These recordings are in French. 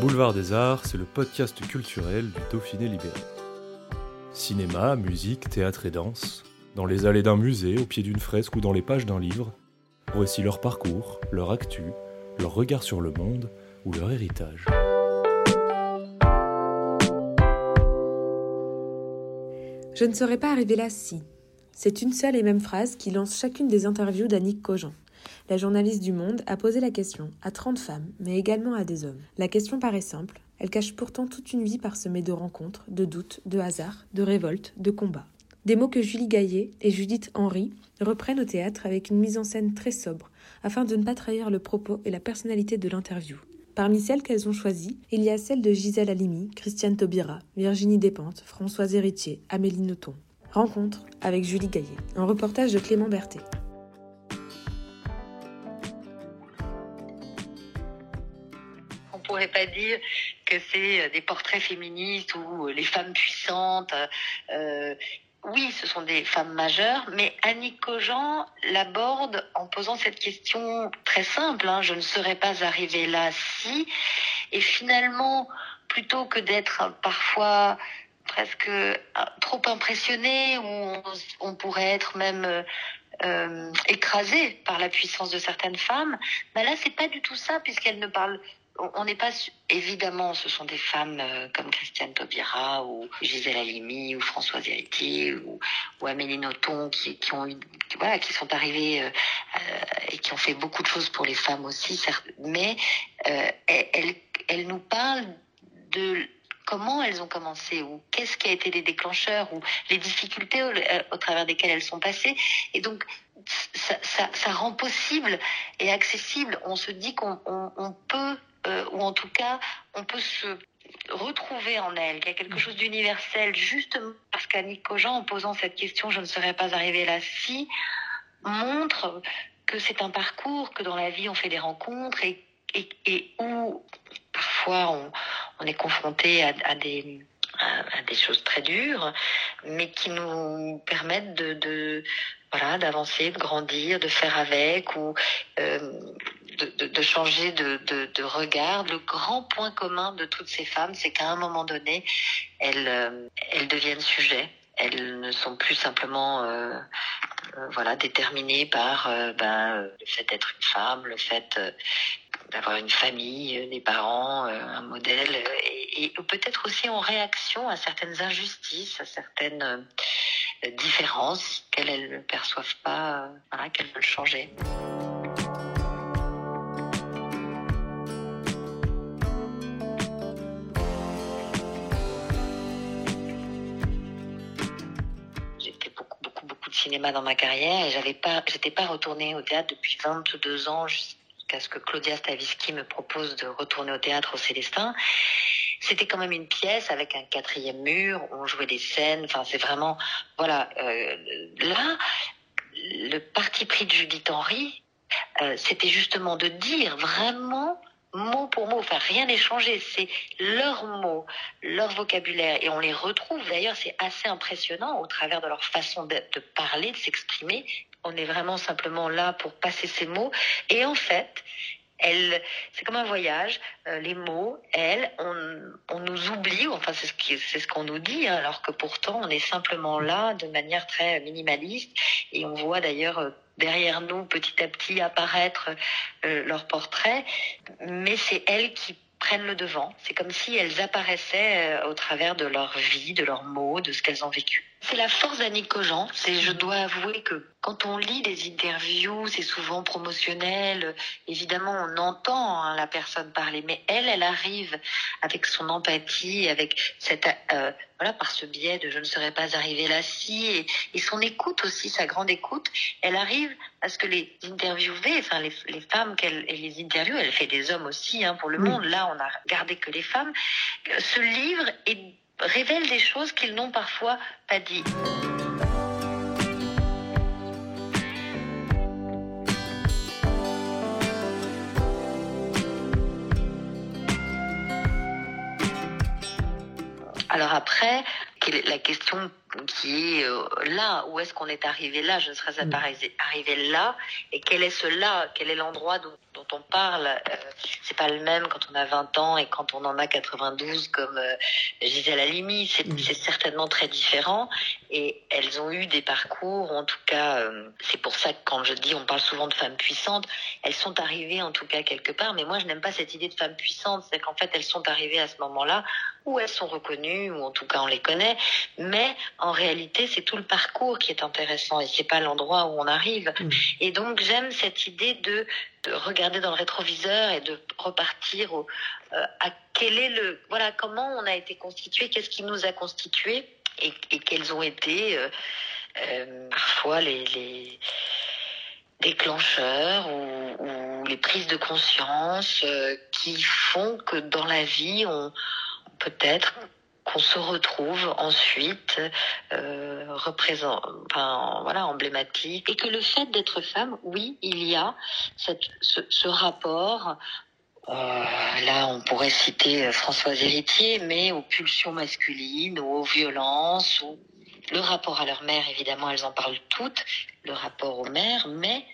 Boulevard des Arts, c'est le podcast culturel du Dauphiné libéré. Cinéma, musique, théâtre et danse, dans les allées d'un musée, au pied d'une fresque ou dans les pages d'un livre, voici leur parcours, leur actu, leur regard sur le monde ou leur héritage. Je ne serais pas arrivée là si. C'est une seule et même phrase qui lance chacune des interviews d'Annick Cogent. La journaliste du Monde a posé la question à 30 femmes, mais également à des hommes. La question paraît simple, elle cache pourtant toute une vie parsemée de rencontres, de doutes, de hasards, de révoltes, de combats. Des mots que Julie Gaillet et Judith Henry reprennent au théâtre avec une mise en scène très sobre, afin de ne pas trahir le propos et la personnalité de l'interview. Parmi celles qu'elles ont choisies, il y a celles de Gisèle Halimi, Christiane Taubira, Virginie Despentes, Françoise Héritier, Amélie Nothomb. Rencontre avec Julie Gaillet, un reportage de Clément Berthet. Pourrait pas dire que c'est des portraits féministes ou les femmes puissantes. Euh, oui, ce sont des femmes majeures, mais Annie Cogent l'aborde en posant cette question très simple. Hein, je ne serais pas arrivée là si. Et finalement, plutôt que d'être parfois presque trop impressionné, on, on pourrait être même euh, écrasé par la puissance de certaines femmes, bah là c'est pas du tout ça puisqu'elle ne parle on n'est pas évidemment ce sont des femmes euh, comme Christiane Taubira ou Gisèle Halimi ou Françoise Héritier ou, Amélie Nothomb qui, sont arrivées euh, euh, et qui ont fait beaucoup de choses pour les femmes aussi mais elles, nous parlent de comment elles ont commencé ou qu'est-ce qui a été les déclencheurs ou les difficultés au, travers desquelles elles sont passées et donc ça, rend possible et accessible. On se dit qu'on on, on peut, euh, ou en tout cas, on peut se retrouver en elle, qu'il y a quelque chose d'universel, justement parce qu'Annick Cogent, en posant cette question, je ne serais pas arrivée là si, montre que c'est un parcours, que dans la vie on fait des rencontres et, et, et où parfois on, on est confronté à, à des à, des choses très dures, mais qui nous permettent de, de voilà d'avancer, de grandir, de faire avec ou euh, de, changer de, regard. Le grand point commun de toutes ces femmes, c'est qu'à un moment donné, elles, euh, deviennent sujet. Elles ne sont plus simplement euh, voilà déterminées par ben, le fait d'être une femme, le fait d'avoir une famille, des parents, un modèle, et, peut-être aussi en réaction à certaines injustices, à certaines différences qu'elles ne perçoivent pas, qu'elles veulent changer. Dans ma carrière et j'avais pas, j'étais pas retournée au théâtre depuis 22 ans jusqu'à ce que Claudia Stavisky me propose de retourner au théâtre au Célestin. C'était quand même une pièce avec un quatrième mur, on jouait des scènes, enfin c'est vraiment, voilà, euh, là, le parti pris de Judith Henry, euh, c'était justement de dire vraiment mot pour mot, enfin rien n'est changé, c'est leurs mots, leur vocabulaire, et on les retrouve d'ailleurs, c'est assez impressionnant au travers de leur façon de, de parler, de s'exprimer. On est vraiment simplement là pour passer ces mots, et en fait, elle, c'est comme un voyage. Euh, les mots, elles, on, nous oublie, enfin c'est ce qu'on nous dit, hein, alors que pourtant on est simplement là de manière très minimaliste, et on voit d'ailleurs derrière nous petit à petit apparaître euh, leurs portraits, mais c'est elles qui prennent le devant. C'est comme si elles apparaissaient euh, au travers de leur vie, de leurs mots, de ce qu'elles ont vécu. C'est la force d'Annick Cogent. C'est, je dois avouer que quand on lit des interviews, c'est souvent promotionnel. Évidemment, on entend hein, la personne parler, mais elle, elle arrive avec son empathie, avec cette, euh, voilà, par ce biais de je ne serais pas arrivée là si, et, et, son écoute aussi, sa grande écoute. Elle arrive à ce que les interviewées, enfin les, les femmes qu'elle et les interviews, elle fait des hommes aussi hein, pour le monde. Là, on a gardé que les femmes. Ce livre est révèlent des choses qu'ils n'ont parfois pas dit. Alors après, la question qui est euh, là, où est-ce qu'on est arrivé là? Je ne serais pas arrivé là. Et quel est ce là? Quel est l'endroit dont, dont, on parle? Euh, C'est pas le même quand on a 20 ans et quand on en a 92, comme euh, Gisèle Halimi. C'est certainement très différent. Et elles ont eu des parcours, en tout cas, euh, c'est pour ça que quand je dis, on parle souvent de femmes puissantes, elles sont arrivées en tout cas quelque part. Mais moi, je n'aime pas cette idée de femmes puissantes. C'est qu'en fait, elles sont arrivées à ce moment-là où elles sont reconnues, ou en tout cas on les connaît, mais en réalité c'est tout le parcours qui est intéressant et c'est pas l'endroit où on arrive. Mm. Et donc j'aime cette idée de, de, regarder dans le rétroviseur et de repartir au, euh, à quel est le voilà comment on a été constitué, qu'est-ce qui nous a constitué et, et quels ont été euh, euh, parfois les, les déclencheurs ou, ou, les prises de conscience euh, qui font que dans la vie on peut-être qu'on se retrouve ensuite euh, représent, enfin, voilà, emblématique, et que le fait d'être femme, oui, il y a ce, rapport. Euh, là, on pourrait citer Françoise Héritier, mais aux pulsions masculines, aux violences, ou le rapport à leur mère, évidemment, elles en parlent toutes, le rapport aux mères, mais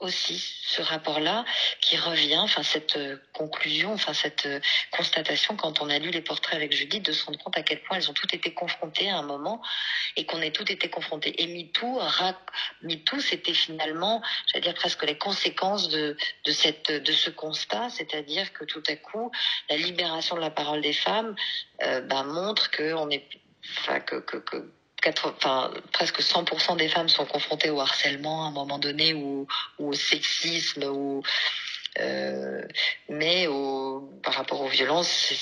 aussi ce rapport-là qui revient, enfin cette euh, conclusion, enfin cette euh, constatation quand on a lu les portraits avec Judith, de se rendre compte à quel point elles ont toutes été confrontées à un moment et qu'on ait toutes été confrontées. Et MeToo, MeToo, c'était finalement, j'allais dire presque les conséquences de, de cette, de ce constat, c'est-à-dire que tout à coup, la libération de la parole des femmes, euh, ben, montre que on est, enfin que, que, que presque 100% des femmes sont confrontées au harcèlement à un moment donné ou, ou au sexisme ou euh, mais au, par rapport aux violences,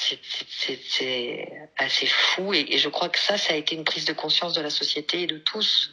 c'est assez fou et, et je crois que ça, ça a été une prise de conscience de la société et de tous.